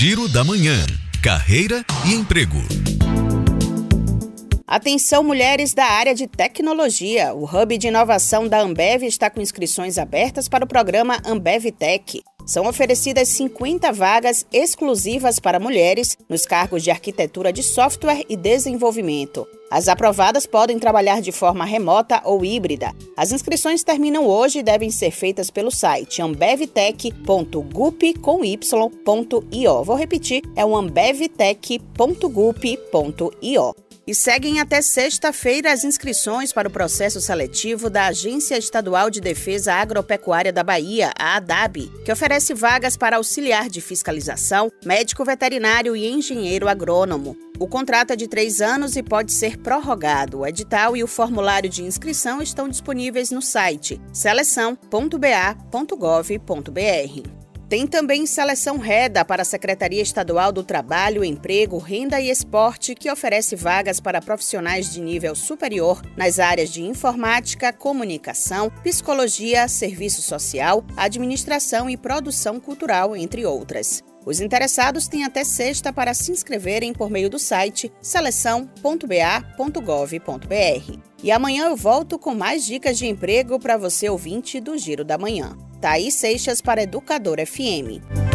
Giro da Manhã. Carreira e emprego. Atenção mulheres da área de tecnologia. O Hub de Inovação da Ambev está com inscrições abertas para o programa Ambev Tech. São oferecidas 50 vagas exclusivas para mulheres nos cargos de arquitetura de software e desenvolvimento. As aprovadas podem trabalhar de forma remota ou híbrida. As inscrições terminam hoje e devem ser feitas pelo site ambevtech.gup.io. Vou repetir, é o ambevtech.gup.io. E seguem até sexta-feira as inscrições para o processo seletivo da Agência Estadual de Defesa Agropecuária da Bahia, a ADAB, que oferece vagas para auxiliar de fiscalização, médico veterinário e engenheiro agrônomo. O contrato é de três anos e pode ser prorrogado. O edital e o formulário de inscrição estão disponíveis no site seleção.ba.gov.br. Tem também seleção REDA para a Secretaria Estadual do Trabalho, Emprego, Renda e Esporte, que oferece vagas para profissionais de nível superior nas áreas de informática, comunicação, psicologia, serviço social, administração e produção cultural, entre outras. Os interessados têm até sexta para se inscreverem por meio do site seleção.ba.gov.br. E amanhã eu volto com mais dicas de emprego para você ouvinte do Giro da Manhã. Thaís Seixas para Educador FM.